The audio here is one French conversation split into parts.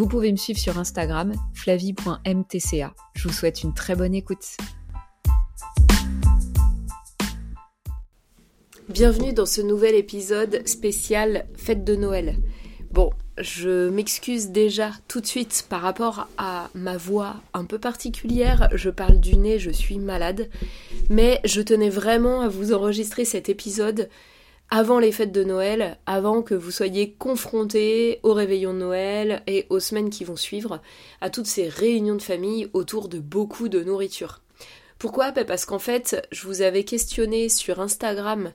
Vous pouvez me suivre sur Instagram, flavie.mtca. Je vous souhaite une très bonne écoute. Bienvenue dans ce nouvel épisode spécial Fête de Noël. Bon, je m'excuse déjà tout de suite par rapport à ma voix un peu particulière. Je parle du nez, je suis malade. Mais je tenais vraiment à vous enregistrer cet épisode avant les fêtes de Noël, avant que vous soyez confrontés au réveillon de Noël et aux semaines qui vont suivre, à toutes ces réunions de famille autour de beaucoup de nourriture. Pourquoi? Ben Parce qu'en fait, je vous avais questionné sur Instagram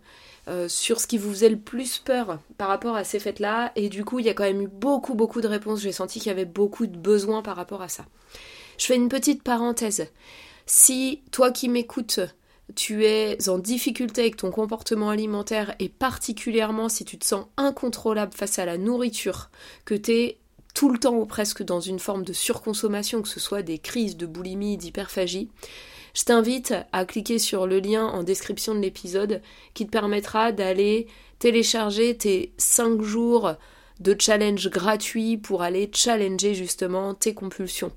euh, sur ce qui vous faisait le plus peur par rapport à ces fêtes-là, et du coup, il y a quand même eu beaucoup, beaucoup de réponses. J'ai senti qu'il y avait beaucoup de besoins par rapport à ça. Je fais une petite parenthèse. Si toi qui m'écoutes, tu es en difficulté avec ton comportement alimentaire et particulièrement si tu te sens incontrôlable face à la nourriture, que tu es tout le temps ou presque dans une forme de surconsommation, que ce soit des crises de boulimie, d'hyperphagie, je t'invite à cliquer sur le lien en description de l'épisode qui te permettra d'aller télécharger tes 5 jours de challenge gratuit pour aller challenger justement tes compulsions.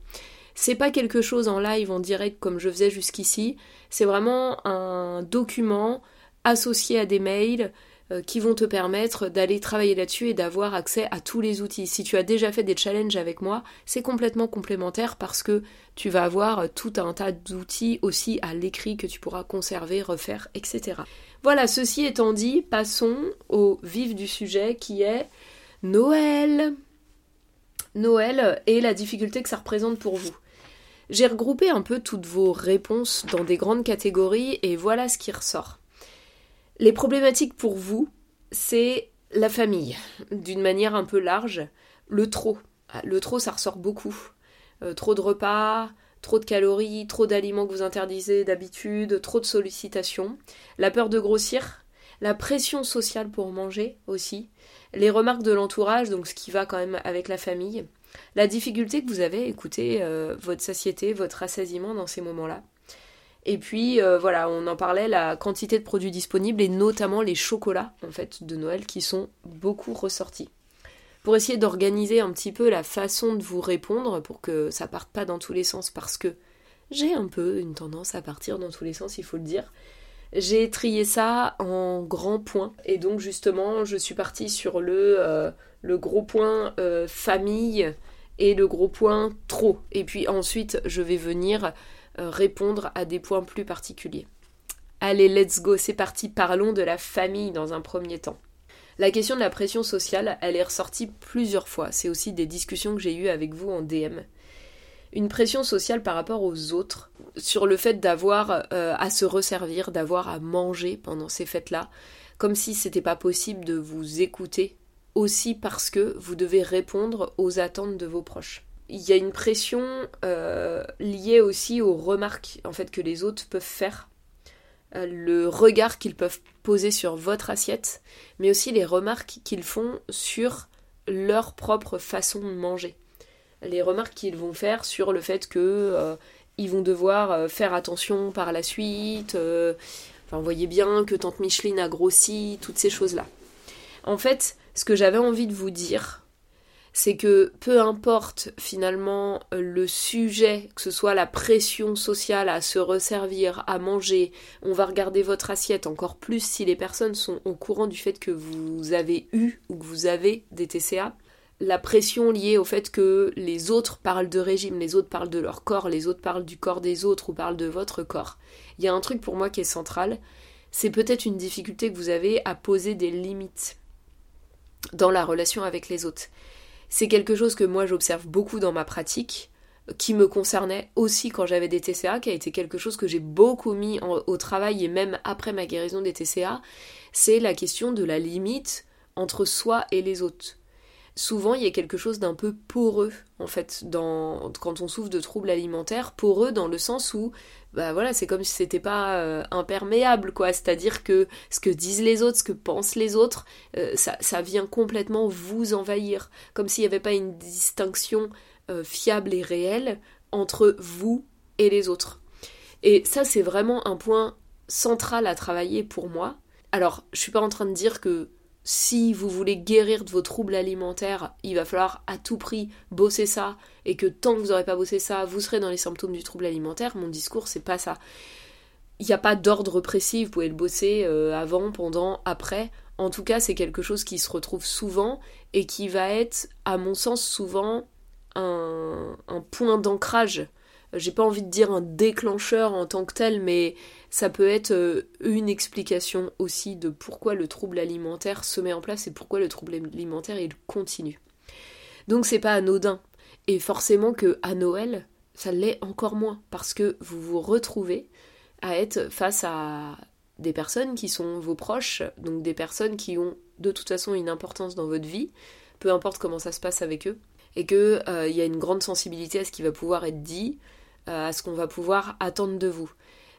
C'est pas quelque chose en live en direct comme je faisais jusqu'ici, c'est vraiment un document associé à des mails euh, qui vont te permettre d'aller travailler là-dessus et d'avoir accès à tous les outils. Si tu as déjà fait des challenges avec moi, c'est complètement complémentaire parce que tu vas avoir tout un tas d'outils aussi à l'écrit que tu pourras conserver, refaire, etc. Voilà, ceci étant dit, passons au vif du sujet qui est Noël. Noël et la difficulté que ça représente pour vous. J'ai regroupé un peu toutes vos réponses dans des grandes catégories et voilà ce qui ressort. Les problématiques pour vous, c'est la famille, d'une manière un peu large, le trop. Ah, le trop, ça ressort beaucoup. Euh, trop de repas, trop de calories, trop d'aliments que vous interdisez d'habitude, trop de sollicitations, la peur de grossir, la pression sociale pour manger aussi, les remarques de l'entourage, donc ce qui va quand même avec la famille, la difficulté que vous avez à écouter euh, votre satiété, votre rassasiement dans ces moments-là, et puis euh, voilà, on en parlait, la quantité de produits disponibles et notamment les chocolats en fait de Noël qui sont beaucoup ressortis. Pour essayer d'organiser un petit peu la façon de vous répondre pour que ça parte pas dans tous les sens parce que j'ai un peu une tendance à partir dans tous les sens, il faut le dire. J'ai trié ça en grands points et donc justement je suis partie sur le, euh, gros point euh, famille et le gros point trop. Et puis ensuite je vais venir euh, répondre à des points plus particuliers. Allez, let's go, c'est parti, parlons de la famille dans un premier temps. La question de la pression sociale, elle est ressortie plusieurs fois. C'est aussi des discussions que j'ai eues avec vous en DM. Une pression sociale par rapport aux autres, sur le fait d'avoir euh, à se resservir, d'avoir à manger pendant ces fêtes-là, comme si c'était pas possible de vous écouter, aussi parce que vous devez répondre aux attentes de vos proches il y a une pression euh, liée aussi aux remarques en fait que les autres peuvent faire, euh, le regard qu'ils peuvent poser sur votre assiette, mais aussi les remarques qu'ils font sur leur propre façon de manger. Les remarques qu'ils vont faire sur le fait que euh, ils vont devoir faire attention par la suite. enfin, vous voyez bien que tante Micheline a grossi, toutes ces choses-là. En fait, ce que j'avais envie de vous dire, c'est que peu importe finalement euh, le sujet, que ce soit la pression sociale à se resservir, à manger, on va regarder votre assiette encore plus si les personnes sont au courant du fait que vous avez eu ou que vous avez des TCA. La pression liée au fait que les autres parlent de régime, les autres parlent de leur corps, les autres parlent du corps des autres ou parlent de votre corps. Il y a un truc pour moi qui est central, c'est peut-être une difficulté que vous avez à poser des limites dans la relation avec les autres. C'est quelque chose que moi j'observe beaucoup dans ma pratique, qui me concernait aussi quand j'avais des TCA, qui a été quelque chose que j'ai beaucoup mis au travail et même après ma guérison des TCA, c'est la question de la limite entre soi et les autres. Souvent il y a quelque chose d'un peu poreux en fait dans quand on souffre de troubles alimentaires poreux dans le sens où bah voilà c'est comme si c'était pas euh, imperméable quoi. C'est-à-dire que ce que disent les autres ce que pensent les autres euh, ça, vient complètement vous envahir. Comme s'il n'y avait pas une distinction euh, fiable et réelle entre vous et les autres. Et ça c'est vraiment un point central à travailler pour moi. Alors je suis pas en train de dire que si vous voulez guérir de vos troubles alimentaires, il va falloir à tout prix bosser ça, et que tant que vous n'aurez pas bossé ça, vous serez dans les symptômes du trouble alimentaire. Mon discours, c'est pas ça. Il n'y a pas d'ordre précis, vous pouvez le bosser euh, avant, pendant, après. En tout cas, c'est quelque chose qui se retrouve souvent et qui va être, à mon sens, souvent un, un point d'ancrage. J'ai pas envie de dire un déclencheur en tant que tel, mais ça peut être euh, une explication aussi de pourquoi le trouble alimentaire se met en place et pourquoi le trouble alimentaire il continue. Donc c'est pas anodin. Et forcément que à Noël, ça l'est encore moins parce que vous vous retrouvez à être face à des personnes qui sont vos proches, donc des personnes qui ont de toute façon une importance dans votre vie, peu importe comment ça se passe avec eux, et qu'il euh, y a une grande sensibilité à ce qui va pouvoir être dit, à ce qu'on va pouvoir attendre de vous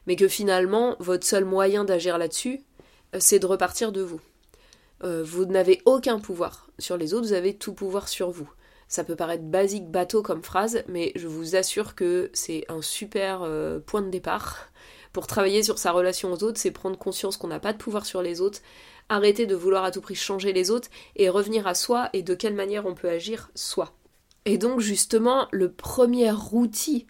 mais que finalement, votre seul moyen d'agir là-dessus, euh, c'est de repartir de vous. Euh, vous n'avez aucun pouvoir sur les autres, vous avez tout pouvoir sur vous. Ça peut paraître basique, bateau comme phrase, mais je vous assure que c'est un super euh, point de départ. Pour travailler sur sa relation aux autres, c'est prendre conscience qu'on n'a pas de pouvoir sur les autres, arrêter de vouloir à tout prix changer les autres et revenir à soi et de quelle manière on peut agir soi. Et donc justement, le premier outil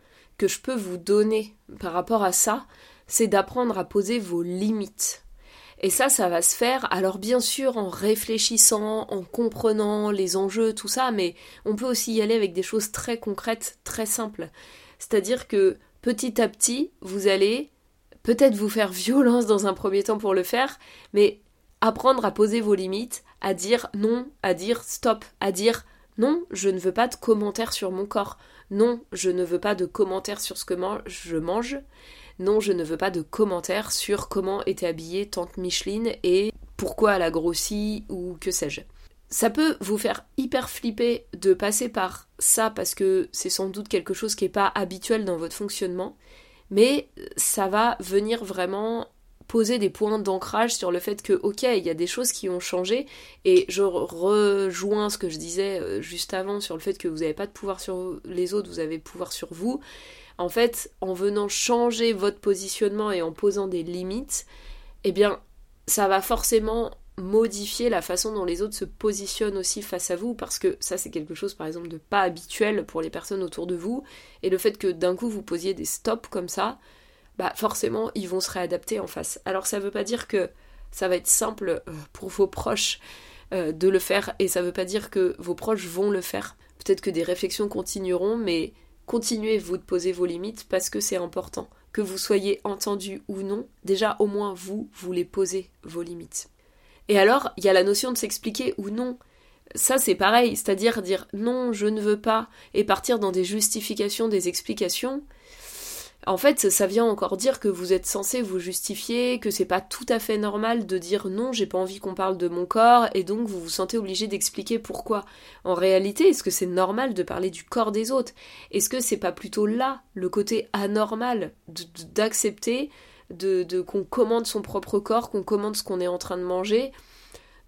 je peux vous donner par rapport à ça, c'est d'apprendre à poser vos limites. Et ça, ça va se faire, alors bien sûr en réfléchissant, en comprenant les enjeux, tout ça, mais on peut aussi y aller avec des choses très concrètes, très simples. C'est-à-dire que petit à petit, vous allez peut-être vous faire violence dans un premier temps pour le faire, mais apprendre à poser vos limites, à dire non, à dire stop, à dire non, je ne veux pas de commentaires sur mon corps. Non, je ne veux pas de commentaires sur ce que je mange. Non, je ne veux pas de commentaires sur comment était habillée tante Micheline et pourquoi elle a grossi ou que sais-je. Ça peut vous faire hyper flipper de passer par ça parce que c'est sans doute quelque chose qui n'est pas habituel dans votre fonctionnement, mais ça va venir vraiment poser des points d'ancrage sur le fait que, ok, il y a des choses qui ont changé, et je rejoins ce que je disais euh, juste avant sur le fait que vous n'avez pas de pouvoir sur les autres, vous avez pouvoir sur vous. En fait, en venant changer votre positionnement et en posant des limites, eh bien, ça va forcément modifier la façon dont les autres se positionnent aussi face à vous, parce que ça c'est quelque chose par exemple de pas habituel pour les personnes autour de vous, et le fait que d'un coup vous posiez des stops comme ça, bah forcément ils vont se réadapter en face. Alors ça veut pas dire que ça va être simple euh, pour vos proches euh, de le faire et ça veut pas dire que vos proches vont le faire. Peut-être que des réflexions continueront, mais continuez vous de poser vos limites parce que c'est important. Que vous soyez entendu ou non, déjà au moins vous, vous les posez vos limites. Et alors, il y a la notion de s'expliquer ou non. Ça, c'est pareil, c'est-à-dire dire non, je ne veux pas, et partir dans des justifications, des explications, en fait, ça vient encore dire que vous êtes censé vous justifier, que c'est pas tout à fait normal de dire non, j'ai pas envie qu'on parle de mon corps, et donc vous vous sentez obligé d'expliquer pourquoi. En réalité, est-ce que c'est normal de parler du corps des autres? Est-ce que c'est pas plutôt là le côté anormal d'accepter de, de qu'on commande son propre corps, qu'on commande ce qu'on est en train de manger?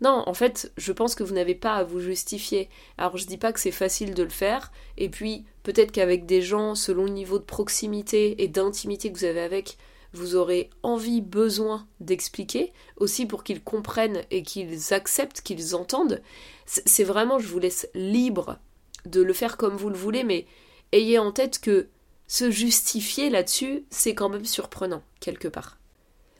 Non, en fait, je pense que vous n'avez pas à vous justifier. Alors je dis pas que c'est facile de le faire, et puis peut-être qu'avec des gens, selon le niveau de proximité et d'intimité que vous avez avec, vous aurez envie, besoin d'expliquer, aussi pour qu'ils comprennent et qu'ils acceptent, qu'ils entendent. C'est vraiment, je vous laisse libre de le faire comme vous le voulez, mais ayez en tête que se justifier là-dessus, c'est quand même surprenant, quelque part.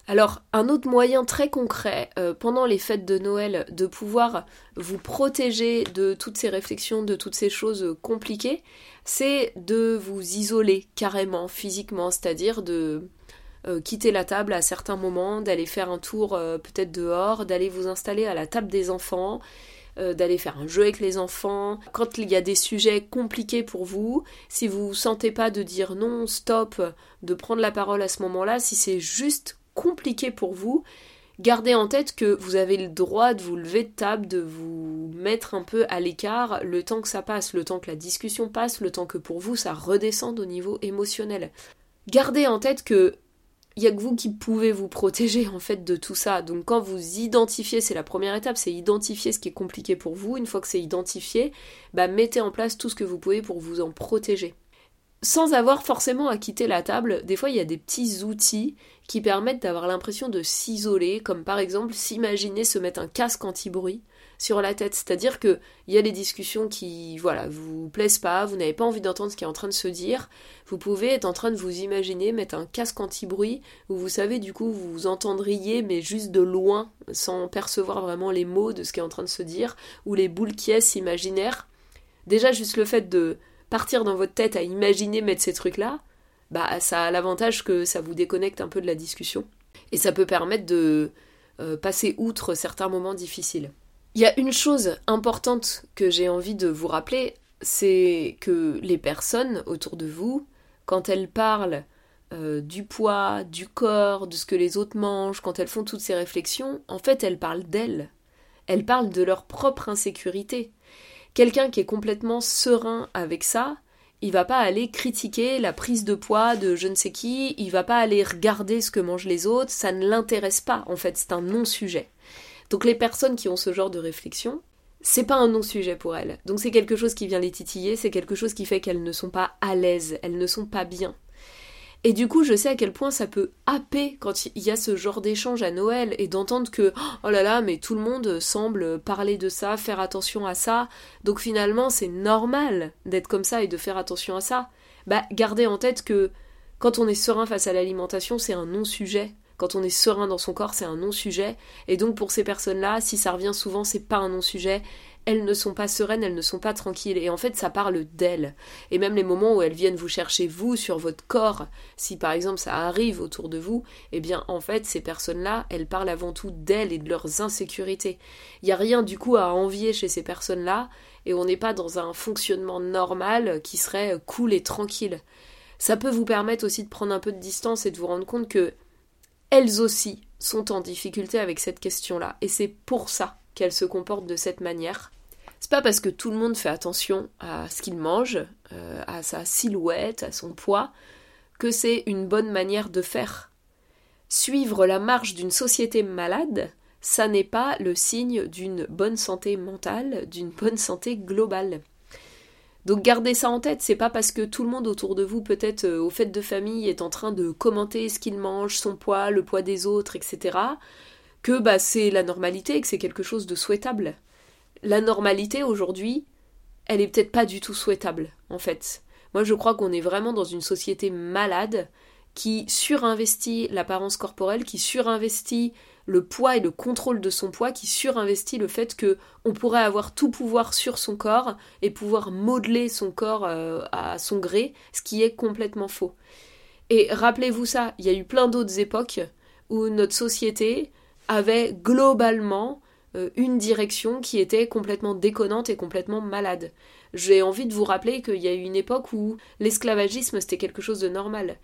Alors, un autre moyen très concret euh, pendant les fêtes de Noël de pouvoir vous protéger de toutes ces réflexions, de toutes ces choses compliquées, c'est de vous isoler carrément physiquement, c'est-à-dire de euh, quitter la table à certains moments, d'aller faire un tour euh, peut-être dehors, d'aller vous installer à la table des enfants, d'aller faire un jeu avec les enfants. Quand il y a des sujets compliqués pour vous, si vous ne sentez pas de dire non, stop, de prendre la parole à ce moment-là, si c'est juste compliqué pour vous, gardez en tête que vous avez le droit de vous lever de table, de vous mettre un peu à l'écart le temps que ça passe, le temps que la discussion passe, le temps que pour vous ça redescende au niveau émotionnel. Gardez en tête que il y a que vous qui pouvez vous protéger en fait de tout ça. Donc quand vous identifiez, c'est la première étape, c'est identifier ce qui est compliqué pour vous. Une fois que c'est identifié, bah mettez en place tout ce que vous pouvez pour vous en protéger sans avoir forcément à quitter la table, des fois il y a des petits outils qui permettent d'avoir l'impression de s'isoler, comme par exemple s'imaginer se mettre un casque anti-bruit sur la tête. C'est-à-dire que il y a des discussions qui, voilà, vous plaisent pas, vous n'avez pas envie d'entendre ce qui est en train de se dire. Vous pouvez être en train de vous imaginer mettre un casque anti-bruit où vous savez du coup vous entendriez mais juste de loin sans percevoir vraiment les mots de ce qui est en train de se dire ou les boules qui imaginaires. Déjà juste le fait de partir dans votre tête à imaginer mettre ces trucs-là, bah ça a l'avantage que ça vous déconnecte un peu de la discussion. Et ça peut permettre de euh, passer outre certains moments difficiles. Il y a une chose importante que j'ai envie de vous rappeler, c'est que les personnes autour de vous, quand elles parlent euh, du poids, du corps, de ce que les autres mangent, quand elles font toutes ces réflexions, en fait elles parlent d'elles. Elles parlent de leur propre insécurité. Quelqu'un qui est complètement serein avec ça, il va pas aller critiquer la prise de poids de je ne sais qui, il va pas aller regarder ce que mangent les autres, ça ne l'intéresse pas, en fait, c'est un non-sujet. Donc les personnes qui ont ce genre de réflexion, c'est pas un non-sujet pour elles. Donc c'est quelque chose qui vient les titiller, c'est quelque chose qui fait qu'elles ne sont pas à l'aise, elles ne sont pas bien. Et du coup, je sais à quel point ça peut happer quand il y a ce genre d'échange à Noël et d'entendre que oh là là, mais tout le monde semble parler de ça, faire attention à ça. Donc finalement, c'est normal d'être comme ça et de faire attention à ça. Bah, gardez en tête que quand on est serein face à l'alimentation, c'est un non-sujet. Quand on est serein dans son corps, c'est un non-sujet. Et donc pour ces personnes-là, si ça revient souvent, c'est pas un non-sujet elles ne sont pas sereines, elles ne sont pas tranquilles. Et en fait, ça parle d'elles. Et même les moments où elles viennent vous chercher, vous, sur votre corps, si par exemple ça arrive autour de vous, eh bien, en fait, ces personnes-là, elles parlent avant tout d'elles et de leurs insécurités. Il n'y a rien du coup à envier chez ces personnes-là, et on n'est pas dans un fonctionnement normal qui serait cool et tranquille. Ça peut vous permettre aussi de prendre un peu de distance et de vous rendre compte que elles aussi sont en difficulté avec cette question-là. Et c'est pour ça qu'elle se comporte de cette manière. C'est pas parce que tout le monde fait attention à ce qu'il mange, euh, à sa silhouette, à son poids, que c'est une bonne manière de faire. Suivre la marche d'une société malade, ça n'est pas le signe d'une bonne santé mentale, d'une bonne santé globale. Donc gardez ça en tête, c'est pas parce que tout le monde autour de vous, peut-être euh, aux fêtes de famille, est en train de commenter ce qu'il mange, son poids, le poids des autres, etc., que bah, c'est la normalité et que c'est quelque chose de souhaitable. La normalité aujourd'hui, elle est peut-être pas du tout souhaitable, en fait. Moi, je crois qu'on est vraiment dans une société malade qui surinvestit l'apparence corporelle, qui surinvestit le poids et le contrôle de son poids, qui surinvestit le fait que on pourrait avoir tout pouvoir sur son corps et pouvoir modeler son corps euh, à son gré, ce qui est complètement faux. Et rappelez-vous ça, il y a eu plein d'autres époques où notre société avait globalement euh, une direction qui était complètement déconnante et complètement malade. J'ai envie de vous rappeler qu'il y a eu une époque où l'esclavagisme c'était quelque chose de normal.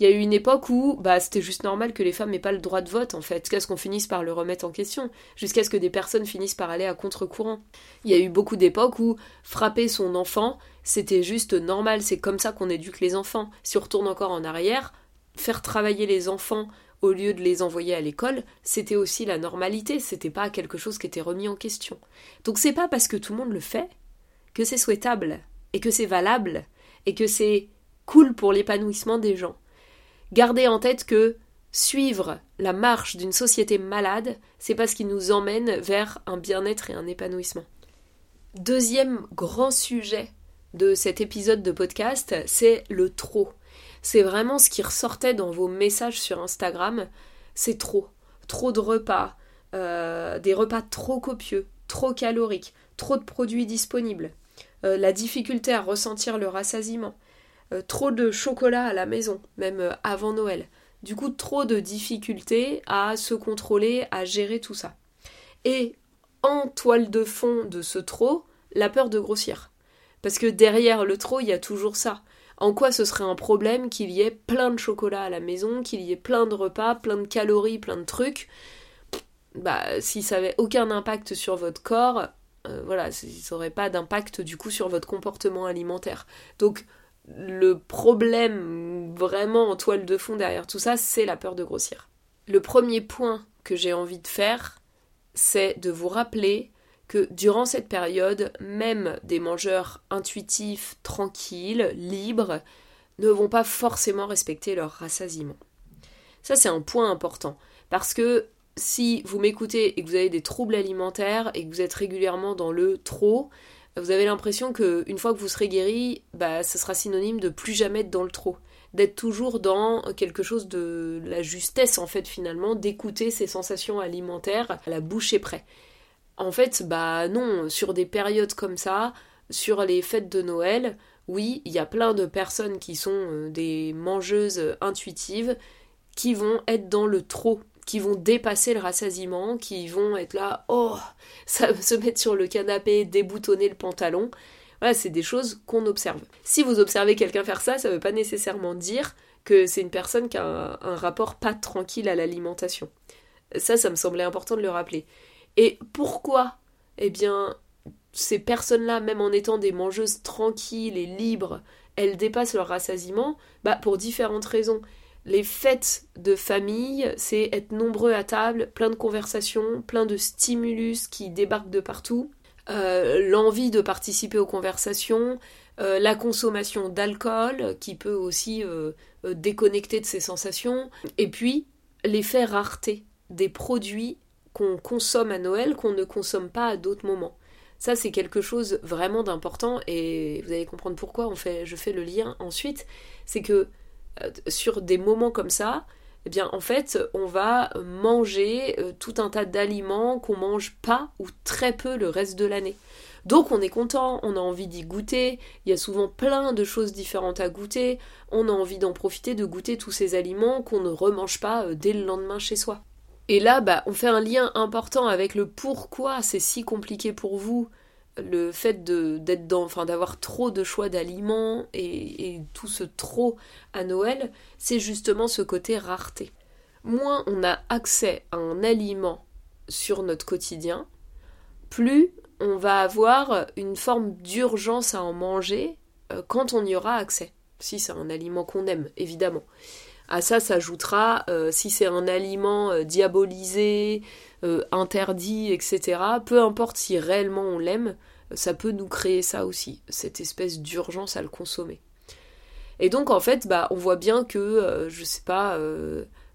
Il y a eu une époque où bah, c'était juste normal que les femmes n'aient pas le droit de vote en fait, jusqu'à ce qu'on finisse par le remettre en question, jusqu'à ce que des personnes finissent par aller à contre-courant. Il y a eu beaucoup d'époques où frapper son enfant c'était juste normal, c'est comme ça qu'on éduque les enfants. Si on retourne encore en arrière, faire travailler les enfants au lieu de les envoyer à l'école, c'était aussi la normalité, c'était pas quelque chose qui était remis en question. Donc c'est pas parce que tout le monde le fait que c'est souhaitable et que c'est valable et que c'est cool pour l'épanouissement des gens. Gardez en tête que suivre la marche d'une société malade, c'est parce qu'il nous emmène vers un bien-être et un épanouissement. Deuxième grand sujet de cet épisode de podcast, c'est le trop c'est vraiment ce qui ressortait dans vos messages sur Instagram. C'est trop. Trop de repas, euh, des repas trop copieux, trop caloriques, trop de produits disponibles, euh, la difficulté à ressentir le rassasiement, euh, trop de chocolat à la maison, même avant Noël. Du coup, trop de difficultés à se contrôler, à gérer tout ça. Et en toile de fond de ce trop, la peur de grossir. Parce que derrière le trop, il y a toujours ça en quoi ce serait un problème qu'il y ait plein de chocolat à la maison, qu'il y ait plein de repas, plein de calories, plein de trucs? Bah, si ça avait aucun impact sur votre corps, euh, voilà, ça n'aurait pas d'impact du coup sur votre comportement alimentaire. Donc le problème vraiment en toile de fond derrière tout ça, c'est la peur de grossir. Le premier point que j'ai envie de faire, c'est de vous rappeler que durant cette période, même des mangeurs intuitifs, tranquilles, libres, ne vont pas forcément respecter leur rassasiement. Ça, c'est un point important. Parce que si vous m'écoutez et que vous avez des troubles alimentaires et que vous êtes régulièrement dans le trop, vous avez l'impression que une fois que vous serez guéri, bah, ça sera synonyme de plus jamais être dans le trop, d'être toujours dans quelque chose de la justesse en fait finalement, d'écouter ses sensations alimentaires la bouche et près. En fait, bah non, sur des périodes comme ça, sur les fêtes de Noël, oui, il y a plein de personnes qui sont euh, des mangeuses intuitives qui vont être dans le trop qui vont dépasser le rassasiement, qui vont être là, oh, ça se mettre sur le canapé, déboutonner le pantalon. Voilà, c'est des choses qu'on observe. Si vous observez quelqu'un faire ça, ça ne veut pas nécessairement dire que c'est une personne qui a un, un rapport pas tranquille à l'alimentation. Ça, ça me semblait important de le rappeler. Et pourquoi? Eh bien, ces personnes-là, même en étant des mangeuses tranquilles et libres, elles dépassent leur rassasiement bah, pour différentes raisons. Les fêtes de famille, c'est être nombreux à table, plein de conversations, plein de stimulus qui débarquent de partout, euh, l'envie de participer aux conversations, euh, la consommation d'alcool qui peut aussi euh, déconnecter de ses sensations, et puis l'effet rareté des produits qu'on consomme à Noël qu'on ne consomme pas à d'autres moments. Ça, c'est quelque chose vraiment d'important et vous allez comprendre pourquoi je fais le lien ensuite. C'est que euh, sur des moments comme ça, eh bien en fait, on va manger euh, tout un tas d'aliments qu'on mange pas ou très peu le reste de l'année. Donc on est content, on a envie d'y goûter, il y a souvent plein de choses différentes à goûter, on a envie d'en profiter de goûter tous ces aliments qu'on ne remange pas euh, dès le lendemain chez soi. Et là, bah, on fait un lien important avec le pourquoi c'est si compliqué pour vous le fait d'avoir trop de choix d'aliments et, tout ce trop à Noël, c'est justement ce côté rareté. Moins on a accès à un aliment sur notre quotidien, plus on va avoir une forme d'urgence à en manger euh, quand on y aura accès. Si c'est un aliment qu'on aime, évidemment. À ça s'ajoutera, euh, si c'est un aliment euh, diabolisé, euh, interdit, etc., peu importe si réellement on l'aime, ça peut nous créer ça aussi, cette espèce d'urgence à le consommer. Et donc en fait, bah, on voit bien que, je sais pas,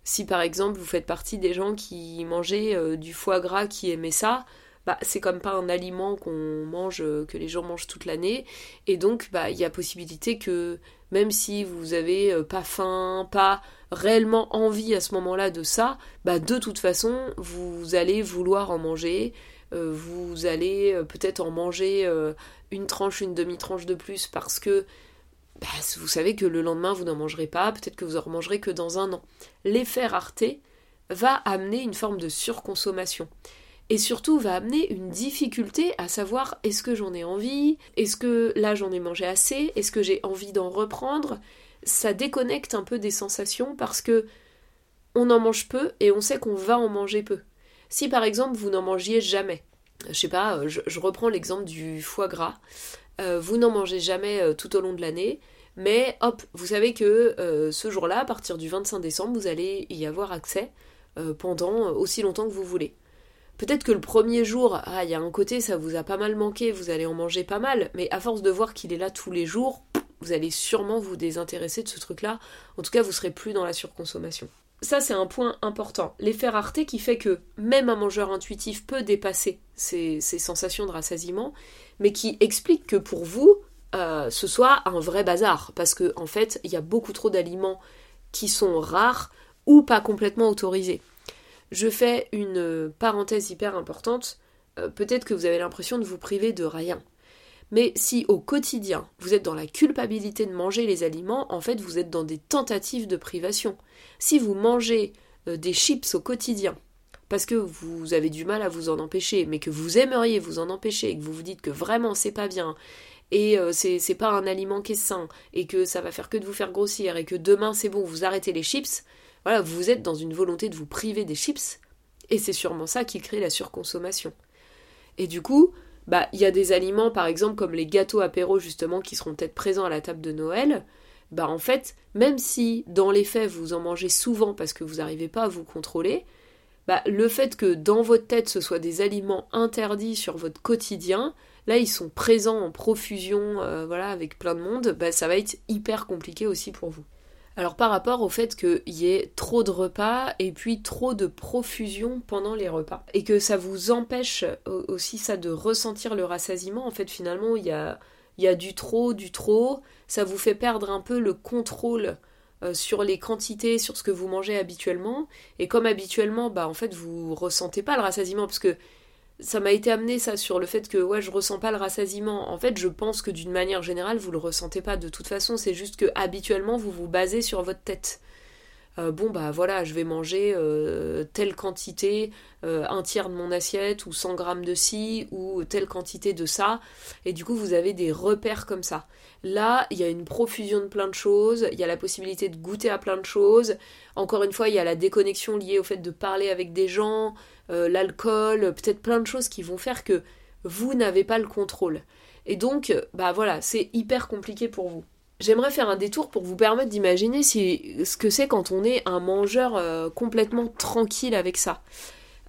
si par exemple vous faites partie des gens qui mangeaient du foie gras, qui aimaient ça, bah, c'est comme pas un aliment qu'on mange, que les gens mangent toute l'année, et donc bah, il y a possibilité que même si vous avez euh, pas faim, pas réellement envie à ce moment-là de ça, bah de toute façon, vous allez vouloir en manger, euh, vous allez euh, peut-être en manger une tranche, une demi-tranche de plus parce que bah, vous savez que le lendemain vous n'en mangerez pas, peut-être que vous en remangerez que dans un an. L'effet rareté va amener une forme de surconsommation et surtout va amener une difficulté à savoir est-ce que j'en ai envie, est-ce que là j'en ai mangé assez, est-ce que j'ai envie d'en reprendre? Ça déconnecte un peu des sensations parce que on en mange peu et on sait qu'on va en manger peu. Si par exemple vous n'en mangiez jamais, je sais pas, je, reprends l'exemple du foie gras, euh, vous n'en mangez jamais euh, tout au long de l'année, mais hop, vous savez que euh, ce jour-là, à partir du 25 décembre, vous allez y avoir accès pendant aussi longtemps que vous voulez. Peut-être que le premier jour, ah, il y a un côté, ça vous a pas mal manqué, vous allez en manger pas mal, mais à force de voir qu'il est là tous les jours, vous allez sûrement vous désintéresser de ce truc-là. En tout cas, vous serez plus dans la surconsommation. Ça, c'est un point important. L'effet rareté qui fait que même un mangeur intuitif peut dépasser ses, sensations de rassasiement, mais qui explique que pour vous, euh, ce soit un vrai bazar. Parce qu'en en fait, il y a beaucoup trop d'aliments qui sont rares ou pas complètement autorisés. Je fais une parenthèse hyper importante. Euh, peut-être que vous avez l'impression de vous priver de rien. Mais si au quotidien vous êtes dans la culpabilité de manger les aliments, en fait vous êtes dans des tentatives de privation. Si vous mangez euh, des chips au quotidien, parce que vous avez du mal à vous en empêcher, mais que vous aimeriez vous en empêcher, et que vous vous dites que vraiment c'est pas bien, et euh, c'est pas un aliment qui est sain, et que ça va faire que de vous faire grossir, et que demain c'est bon, vous arrêtez les chips, voilà, vous êtes dans une volonté de vous priver des chips, et c'est sûrement ça qui crée la surconsommation. Et du coup, bah il y a des aliments par exemple comme les gâteaux apéro justement qui seront peut-être présents à la table de Noël. Bah en fait, même si dans les faits vous en mangez souvent parce que vous n'arrivez pas à vous contrôler, bah, le fait que dans votre tête ce soit des aliments interdits sur votre quotidien, là ils sont présents en profusion, euh, voilà, avec plein de monde, bah, ça va être hyper compliqué aussi pour vous. Alors par rapport au fait qu'il y ait trop de repas et puis trop de profusion pendant les repas et que ça vous empêche aussi ça de ressentir le rassasiement, en fait finalement il y a, il y a du trop, du trop, ça vous fait perdre un peu le contrôle euh, sur les quantités, sur ce que vous mangez habituellement. Et comme habituellement bah en fait vous ressentez pas le rassasiement parce que ça m'a été amené ça sur le fait que ouais je ressens pas le rassasiement. En fait, je pense que d'une manière générale vous le ressentez pas de toute façon. C'est juste que habituellement vous vous basez sur votre tête. Euh, bon bah voilà, je vais manger euh, telle quantité, euh, un tiers de mon assiette ou 100 grammes de ci ou telle quantité de ça, et du coup vous avez des repères comme ça. Là, il y a une profusion de plein de choses, il y a la possibilité de goûter à plein de choses. Encore une fois, il y a la déconnexion liée au fait de parler avec des gens, l'alcool, peut-être plein de choses qui vont faire que vous n'avez pas le contrôle. Et donc, bah voilà, c'est hyper compliqué pour vous. J'aimerais faire un détour pour vous permettre d'imaginer si, ce que c'est quand on est un mangeur euh, complètement tranquille avec ça.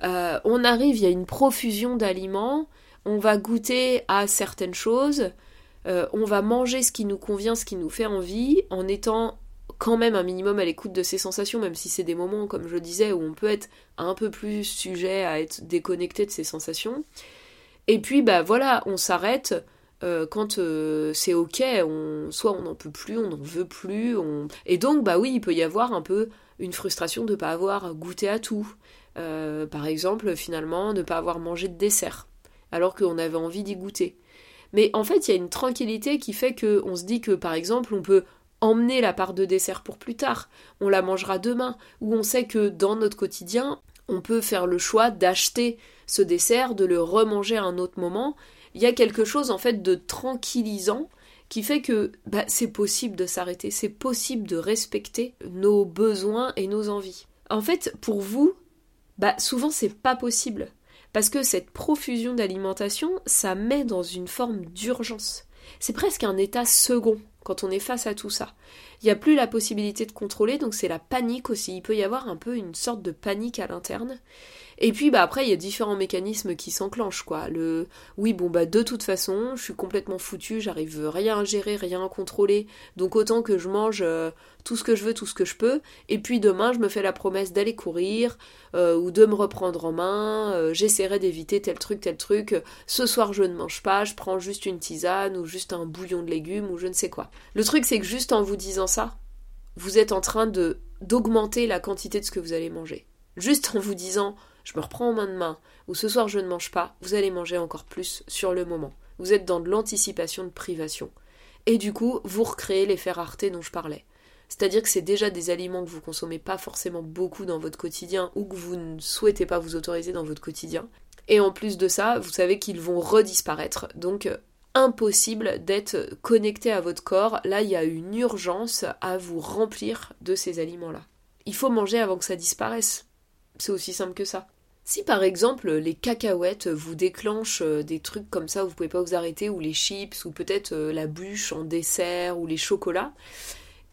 Euh, on arrive, il y a une profusion d'aliments, on va goûter à certaines choses, euh, on va manger ce qui nous convient, ce qui nous fait envie, en étant quand même un minimum à l'écoute de ses sensations, même si c'est des moments, comme je disais, où on peut être un peu plus sujet à être déconnecté de ses sensations. Et puis, bah voilà, on s'arrête euh, quand euh, c'est ok, on, soit on n'en peut plus, on n'en veut plus, et donc bah oui, il peut y avoir un peu une frustration de ne pas avoir goûté à tout. Euh, par exemple, finalement, ne pas avoir mangé de dessert, alors qu'on avait envie d'y goûter. Mais en fait, il y a une tranquillité qui fait qu'on se dit que, par exemple, on peut emmener la part de dessert pour plus tard, on la mangera demain, ou on sait que dans notre quotidien, on peut faire le choix d'acheter ce dessert, de le remanger à un autre moment, il y a quelque chose en fait de tranquillisant qui fait que bah, c'est possible de s'arrêter, c'est possible de respecter nos besoins et nos envies. En fait, pour vous, bah souvent c'est pas possible. Parce que cette profusion d'alimentation, ça met dans une forme d'urgence. C'est presque un état second quand on est face à tout ça. Il n'y a plus la possibilité de contrôler, donc c'est la panique aussi. Il peut y avoir un peu une sorte de panique à l'interne. Et puis bah après il y a différents mécanismes qui s'enclenchent quoi. Le oui bon bah de toute façon je suis complètement foutu, j'arrive rien à gérer, rien à contrôler, donc autant que je mange euh, tout ce que je veux, tout ce que je peux. Et puis demain je me fais la promesse d'aller courir euh, ou de me reprendre en main. Euh, j'essaierai d'éviter tel truc, tel truc. Ce soir je ne mange pas, je prends juste une tisane ou juste un bouillon de légumes ou je ne sais quoi. Le truc c'est que juste en vous disant ça, vous êtes en train de d'augmenter la quantité de ce que vous allez manger. Juste en vous disant je me reprends en main de main, ou ce soir je ne mange pas, vous allez manger encore plus sur le moment. Vous êtes dans de l'anticipation de privation. Et du coup, vous recréez l'effet rareté dont je parlais. C'est-à-dire que c'est déjà des aliments que vous consommez pas forcément beaucoup dans votre quotidien ou que vous ne souhaitez pas vous autoriser dans votre quotidien. Et en plus de ça, vous savez qu'ils vont redisparaître. Donc impossible d'être connecté à votre corps. Là, il y a une urgence à vous remplir de ces aliments-là. Il faut manger avant que ça disparaisse. C'est aussi simple que ça. Si par exemple les cacahuètes vous déclenchent euh, des trucs comme ça vous pouvez pas vous arrêter, ou les chips, ou peut-être euh, la bûche en dessert, ou les chocolats,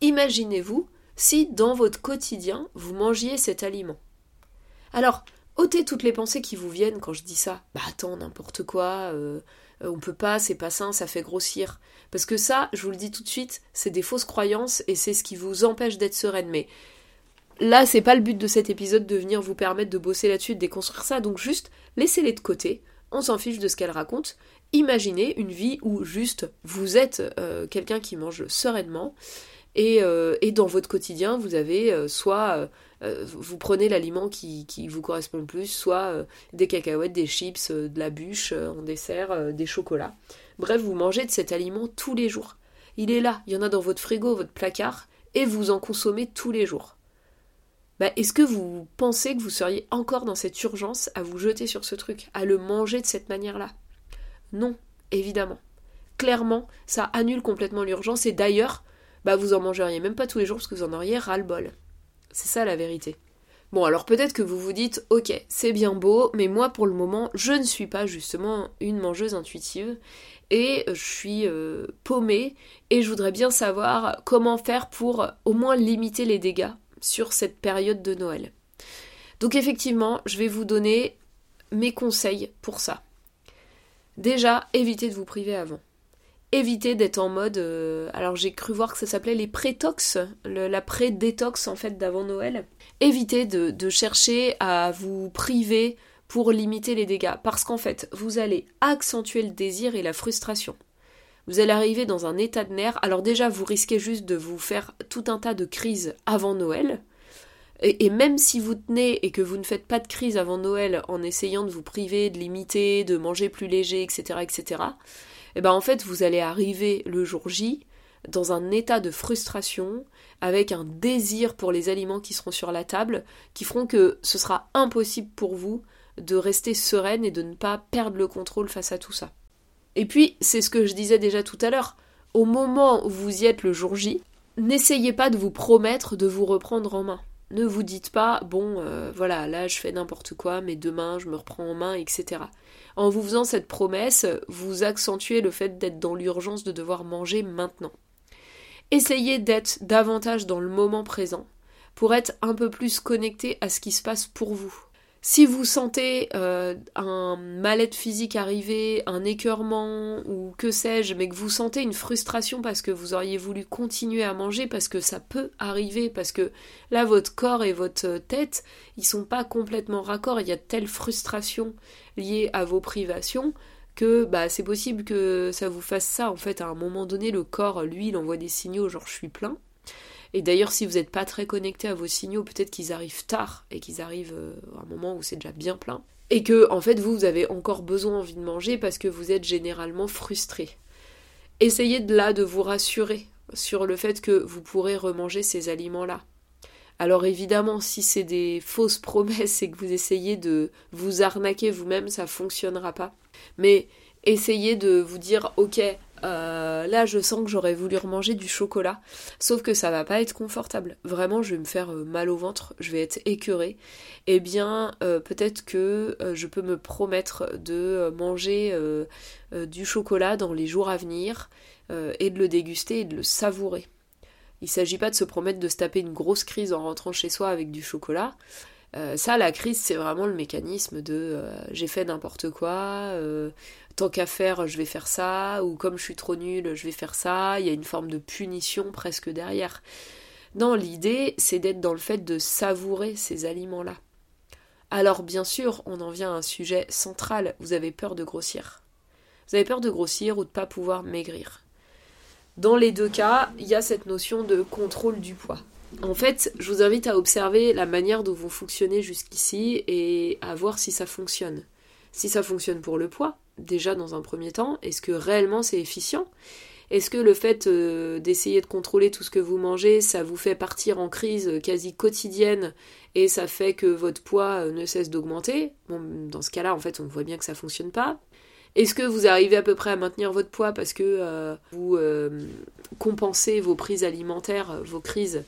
imaginez-vous si dans votre quotidien vous mangiez cet aliment. Alors, ôtez toutes les pensées qui vous viennent quand je dis ça. Bah attends, n'importe quoi, euh, on peut pas, c'est pas sain, ça fait grossir. Parce que ça, je vous le dis tout de suite, c'est des fausses croyances et c'est ce qui vous empêche d'être sereine. Là, c'est pas le but de cet épisode de venir vous permettre de bosser là-dessus, de déconstruire ça, donc juste laissez-les de côté, on s'en fiche de ce qu'elle raconte. Imaginez une vie où juste vous êtes euh, quelqu'un qui mange sereinement et, euh, et, dans votre quotidien vous avez euh, soit vous prenez l'aliment qui, qui, vous correspond le plus, soit des cacahuètes, des chips, de la bûche en dessert, des chocolats. Bref, vous mangez de cet aliment tous les jours. Il est là, il y en a dans votre frigo, votre placard, et vous en consommez tous les jours. Bah, est-ce que vous pensez que vous seriez encore dans cette urgence à vous jeter sur ce truc, à le manger de cette manière-là? Non, évidemment. Clairement, ça annule complètement l'urgence et d'ailleurs, bah vous en mangeriez même pas tous les jours parce que vous en auriez ras-le-bol. C'est ça la vérité. Bon, alors peut-être que vous vous dites, ok, c'est bien beau, mais moi pour le moment, je ne suis pas justement une mangeuse intuitive et je suis euh, paumée et je voudrais bien savoir comment faire pour au moins limiter les dégâts sur cette période de Noël. Donc effectivement, je vais vous donner mes conseils pour ça. Déjà, évitez de vous priver avant. Évitez d'être en mode. Euh, alors j'ai cru voir que ça s'appelait les pré-tox, la pré-détox en fait d'avant Noël. Évitez de, de chercher à vous priver pour limiter les dégâts, parce qu'en fait, vous allez accentuer le désir et la frustration. Vous allez arriver dans un état de nerfs. Alors déjà, vous risquez juste de vous faire tout un tas de crises avant Noël. Et, même si vous tenez et que vous ne faites pas de crise avant Noël en essayant de vous priver, de limiter, de manger plus léger, etc., etc., et eh ben en fait, vous allez arriver le jour J dans un état de frustration, avec un désir pour les aliments qui seront sur la table, qui feront que ce sera impossible pour vous de rester sereine et de ne pas perdre le contrôle face à tout ça. Et puis, c'est ce que je disais déjà tout à l'heure, au moment où vous y êtes le jour J, n'essayez pas de vous promettre de vous reprendre en main. Ne vous dites pas, bon, euh, voilà, là je fais n'importe quoi, mais demain je me reprends en main, etc. En vous faisant cette promesse, vous accentuez le fait d'être dans l'urgence de devoir manger maintenant. Essayez d'être davantage dans le moment présent pour être un peu plus connecté à ce qui se passe pour vous. Si vous sentez euh, un mal-être physique arriver, un écœurement ou que sais-je, mais que vous sentez une frustration parce que vous auriez voulu continuer à manger, parce que ça peut arriver, parce que là votre corps et votre tête, ils sont pas complètement raccord, il y a telle frustration liée à vos privations que bah c'est possible que ça vous fasse ça. En fait à un moment donné le corps lui il envoie des signaux genre je suis plein et d'ailleurs, si vous n'êtes pas très connecté à vos signaux, peut-être qu'ils arrivent tard et qu'ils arrivent euh, à un moment où c'est déjà bien plein. Et que, en fait, vous, vous avez encore besoin envie de manger parce que vous êtes généralement frustré. Essayez de là de vous rassurer sur le fait que vous pourrez remanger ces aliments-là. Alors évidemment, si c'est des fausses promesses et que vous essayez de vous arnaquer vous-même, ça fonctionnera pas. Mais essayez de vous dire ok, euh, là, je sens que j'aurais voulu remanger du chocolat, sauf que ça va pas être confortable. Vraiment, je vais me faire euh, mal au ventre, je vais être écœurée. Eh bien, euh, peut-être que je peux me promettre de manger du chocolat dans les jours à venir et de le déguster et de le savourer. Il s'agit pas de se promettre de se taper une grosse crise en rentrant chez soi avec du chocolat. Ça, la crise, c'est vraiment le mécanisme de j'ai fait n'importe quoi, tant qu'à faire, je vais faire ça, ou comme je suis trop nulle, je vais faire ça, il y a une forme de punition presque derrière. Non, l'idée, c'est d'être dans le fait de savourer ces aliments-là. Alors, bien sûr, on en vient à un sujet central, vous avez peur de grossir. Vous avez peur de grossir ou de ne pas pouvoir maigrir. Dans les deux cas, il y a cette notion de contrôle du poids. En fait, je vous invite à observer la manière dont vous fonctionnez jusqu'ici et à voir si ça fonctionne. Si ça fonctionne pour le poids, déjà dans un premier temps Est-ce que réellement c'est efficient? Est-ce que le fait euh, d'essayer de contrôler tout ce que vous mangez, ça vous fait partir en crise quasi quotidienne et ça fait que votre poids euh, ne cesse d'augmenter? Dans ce cas-là, en fait, on voit bien que ça fonctionne pas. Est-ce que vous arrivez à peu près à maintenir votre poids parce que euh, vous compensez vos prises alimentaires, vos crises,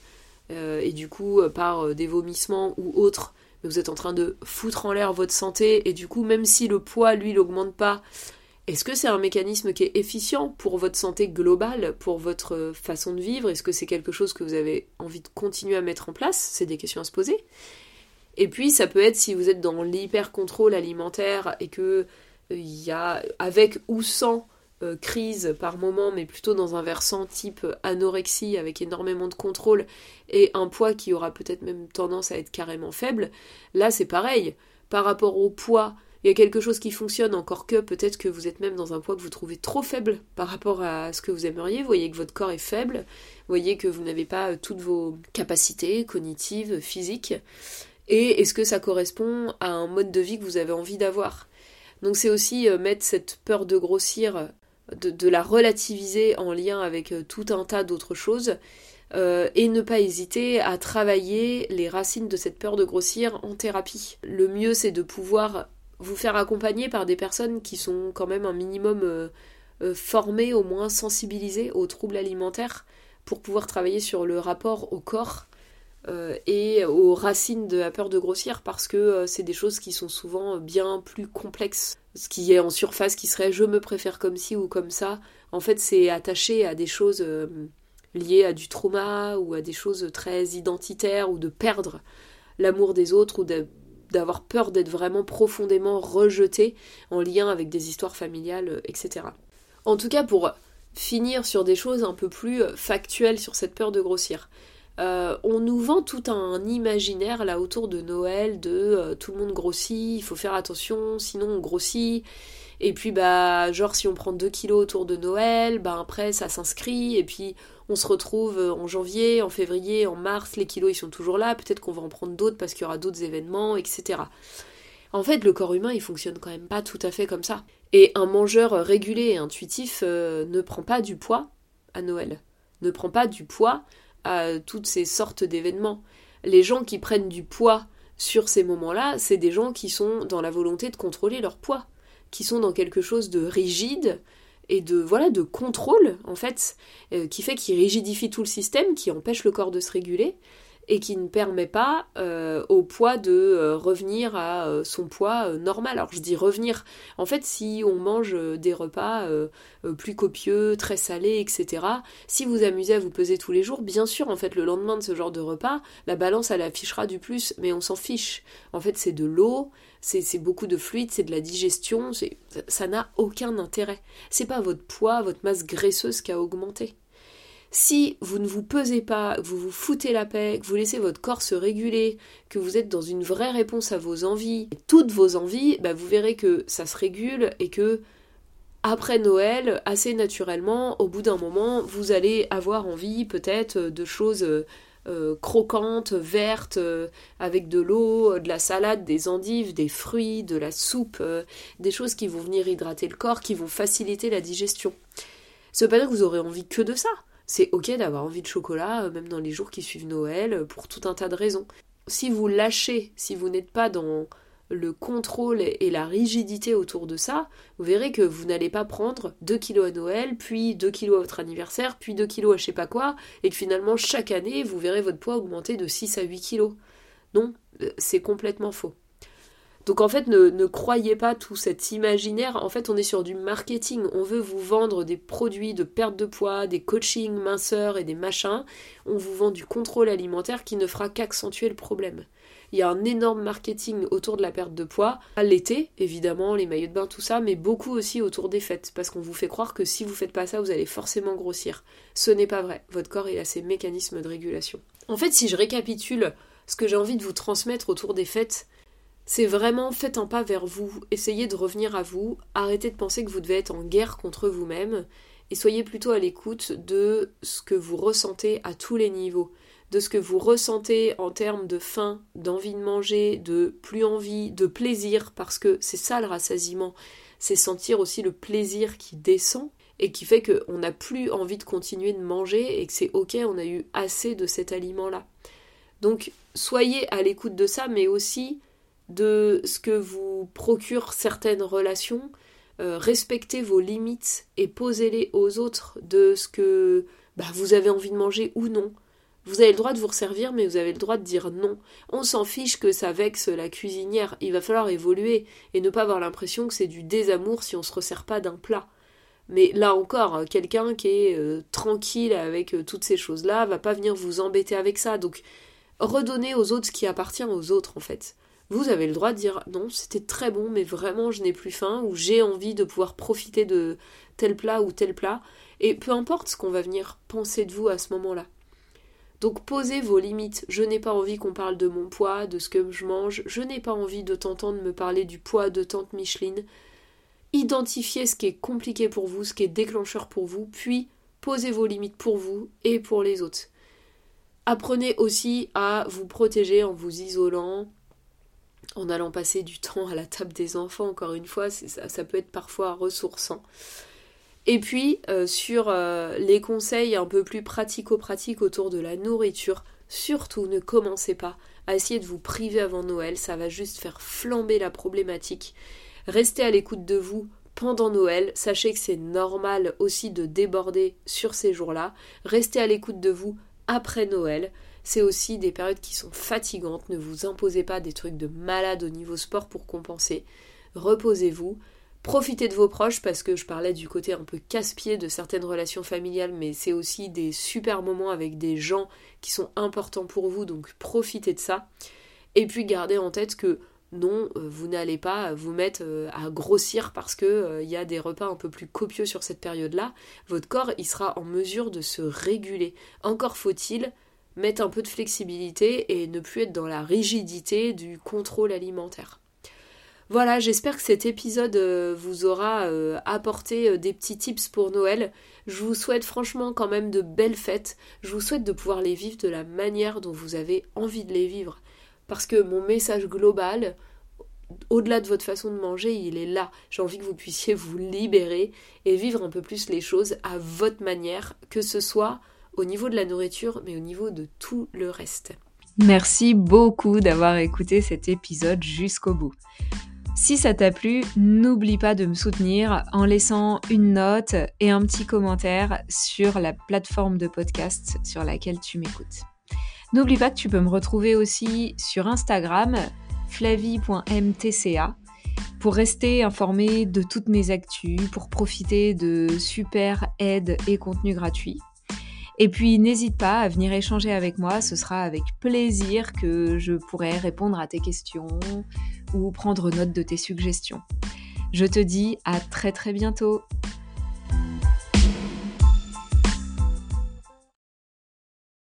et du coup par des vomissements ou autres, vous êtes en train de foutre en l'air votre santé, et du coup, même si le poids, lui, n'augmente pas, est-ce que c'est un mécanisme qui est efficient pour votre santé globale, pour votre façon de vivre? Est-ce que c'est quelque chose que vous avez envie de continuer à mettre en place? C'est des questions à se poser. Et puis, ça peut être si vous êtes dans l'hyper-contrôle alimentaire et que il euh, y a, avec ou sans euh, crise par moment, mais plutôt dans un versant type anorexie avec énormément de contrôle et un poids qui aura peut-être même tendance à être carrément faible, là c'est pareil. Par rapport au poids, il y a quelque chose qui fonctionne, encore que peut-être que vous êtes même dans un poids que vous trouvez trop faible par rapport à ce que vous aimeriez. Vous voyez que votre corps est faible, vous voyez que vous n'avez pas toutes vos capacités cognitives, physiques. Et est-ce que ça correspond à un mode de vie que vous avez envie d'avoir? Donc c'est aussi euh, mettre cette peur de grossir de, la relativiser en lien avec euh, tout un tas d'autres choses. Euh, et ne pas hésiter à travailler les racines de cette peur de grossir en thérapie. Le mieux c'est de pouvoir vous faire accompagner par des personnes qui sont quand même un minimum euh, formées, au moins sensibilisées aux troubles alimentaires, pour pouvoir travailler sur le rapport au corps et aux racines de la peur de grossir parce que euh, c'est des choses qui sont souvent bien plus complexes. Ce qui est en surface qui serait je me préfère comme ci ou comme ça, en fait c'est attaché à des choses euh, liées à du trauma ou à des choses très identitaires ou de perdre l'amour des autres ou d'avoir peur d'être vraiment profondément rejeté en lien avec des histoires familiales, etc. En tout cas pour finir sur des choses un peu plus factuelles sur cette peur de grossir. Euh, on nous vend tout un imaginaire là autour de Noël de euh, tout le monde grossit, il faut faire attention, sinon on grossit. Et puis bah genre si on prend 2 kilos autour de Noël, bah après ça s'inscrit et puis on se retrouve euh, en janvier, en février, en mars, les kilos ils sont toujours là, peut-être qu'on va en prendre d'autres parce qu'il y aura d'autres événements, etc. En fait, le corps humain, il fonctionne quand même pas tout à fait comme ça. Et un mangeur régulé et intuitif ne prend pas du poids à Noël. Ne prend pas du poids à toutes ces sortes d'événements. Les gens qui prennent du poids sur ces moments-là, c'est des gens qui sont dans la volonté de contrôler leur poids, qui sont dans quelque chose de rigide et de voilà de contrôle en fait, euh, qui fait qu'ils rigidifient tout le système, qui empêche le corps de se réguler et qui ne permet pas euh, au poids de euh, revenir à euh, son poids normal. Alors je dis revenir, en fait si on mange des repas plus copieux, très salés, etc., si vous amusez à vous peser tous les jours, bien sûr en fait le lendemain de ce genre de repas, la balance elle affichera du plus, mais on s'en fiche. En fait c'est de l'eau, c'est beaucoup de fluide, c'est de la digestion, ça n'a aucun intérêt. C'est pas votre poids, votre masse graisseuse qui a augmenté. Si vous ne vous pesez pas, que vous vous foutez la paix, que vous laissez votre corps se réguler, que vous êtes dans une vraie réponse à vos envies, toutes vos envies, bah vous verrez que ça se régule et que après Noël, assez naturellement, au bout d'un moment, vous allez avoir envie peut-être de choses euh, croquantes, vertes, euh, avec de l'eau, de la salade, des endives, des fruits, de la soupe, euh, des choses qui vont venir hydrater le corps, qui vont faciliter la digestion. Ce veut pas dire que vous aurez envie que de ça c'est ok d'avoir envie de chocolat, euh, même dans les jours qui suivent Noël, euh, pour tout un tas de raisons. Si vous lâchez, si vous n'êtes pas dans le contrôle et la rigidité autour de ça, vous verrez que vous n'allez pas prendre 2 kilos à Noël, puis 2 kilos à votre anniversaire, puis 2 kilos à je sais pas quoi, et que finalement chaque année vous verrez votre poids augmenter de 6 à 8 kilos. Non, euh, c'est complètement faux. Donc en fait, ne, croyez pas tout cet imaginaire. En fait, on est sur du marketing. On veut vous vendre des produits de perte de poids, des coachings minceurs et des machins. On vous vend du contrôle alimentaire qui ne fera qu'accentuer le problème. Il y a un énorme marketing autour de la perte de poids, à l'été, évidemment, les maillots de bain, tout ça, mais beaucoup aussi autour des fêtes, parce qu'on vous fait croire que si vous faites pas ça, vous allez forcément grossir. Ce n'est pas vrai. Votre corps, il a ses mécanismes de régulation. En fait, si je récapitule ce que j'ai envie de vous transmettre autour des fêtes, c'est vraiment faites un pas vers vous, essayez de revenir à vous, arrêtez de penser que vous devez être en guerre contre vous-même, et soyez plutôt à l'écoute de ce que vous ressentez à tous les niveaux, de ce que vous ressentez en termes de faim, d'envie de manger, de plus envie, de plaisir, parce que c'est ça le rassasiement, c'est sentir aussi le plaisir qui descend et qui fait qu'on n'a plus envie de continuer de manger et que c'est ok, on a eu assez de cet aliment-là. Donc soyez à l'écoute de ça, mais aussi de ce que vous procurent certaines relations, euh, respectez vos limites et posez-les aux autres de ce que bah, vous avez envie de manger ou non. Vous avez le droit de vous resservir, mais vous avez le droit de dire non. On s'en fiche que ça vexe la cuisinière. Il va falloir évoluer et ne pas avoir l'impression que c'est du désamour si on se resserre pas d'un plat. Mais là encore, quelqu'un qui est euh, tranquille avec euh, toutes ces choses-là va pas venir vous embêter avec ça. Donc, redonnez aux autres ce qui appartient aux autres, en fait vous avez le droit de dire non, c'était très bon, mais vraiment je n'ai plus faim, ou j'ai envie de pouvoir profiter de tel plat ou tel plat, et peu importe ce qu'on va venir penser de vous à ce moment-là. Donc posez vos limites. Je n'ai pas envie qu'on parle de mon poids, de ce que je mange, je n'ai pas envie de t'entendre me parler du poids de tante Micheline. Identifiez ce qui est compliqué pour vous, ce qui est déclencheur pour vous, puis posez vos limites pour vous et pour les autres. Apprenez aussi à vous protéger en vous isolant, en allant passer du temps à la table des enfants, encore une fois, ça, peut être parfois ressourçant. Et puis, euh, sur euh, les conseils un peu plus pratico-pratiques autour de la nourriture, surtout ne commencez pas à essayer de vous priver avant Noël, ça va juste faire flamber la problématique. Restez à l'écoute de vous pendant Noël, sachez que c'est normal aussi de déborder sur ces jours-là. Restez à l'écoute de vous après Noël. C'est aussi des périodes qui sont fatigantes. Ne vous imposez pas des trucs de malade au niveau sport pour compenser. Reposez-vous. Profitez de vos proches parce que je parlais du côté un peu casse-pied de certaines relations familiales, mais c'est aussi des super moments avec des gens qui sont importants pour vous, donc profitez de ça. Et puis gardez en tête que non, euh, vous n'allez pas vous mettre euh, à grossir parce que euh, il y a des repas un peu plus copieux sur cette période-là. Votre corps, il sera en mesure de se réguler. Encore faut-il mettre un peu de flexibilité et ne plus être dans la rigidité du contrôle alimentaire. Voilà, j'espère que cet épisode vous aura apporté des petits tips pour Noël. Je vous souhaite franchement quand même de belles fêtes. Je vous souhaite de pouvoir les vivre de la manière dont vous avez envie de les vivre parce que mon message global, au-delà de votre façon de manger, il est là. J'ai envie que vous puissiez vous libérer et vivre un peu plus les choses à votre manière, que ce soit au niveau de la nourriture, mais au niveau de tout le reste. Merci beaucoup d'avoir écouté cet épisode jusqu'au bout. Si ça t'a plu, n'oublie pas de me soutenir en laissant une note et un petit commentaire sur la plateforme de podcast sur laquelle tu m'écoutes. N'oublie pas que tu peux me retrouver aussi sur Instagram, flavie.mtca, pour rester informé de toutes mes actus, pour profiter de super aides et contenus gratuits. Et puis n'hésite pas à venir échanger avec moi, ce sera avec plaisir que je pourrai répondre à tes questions ou prendre note de tes suggestions. Je te dis à très très bientôt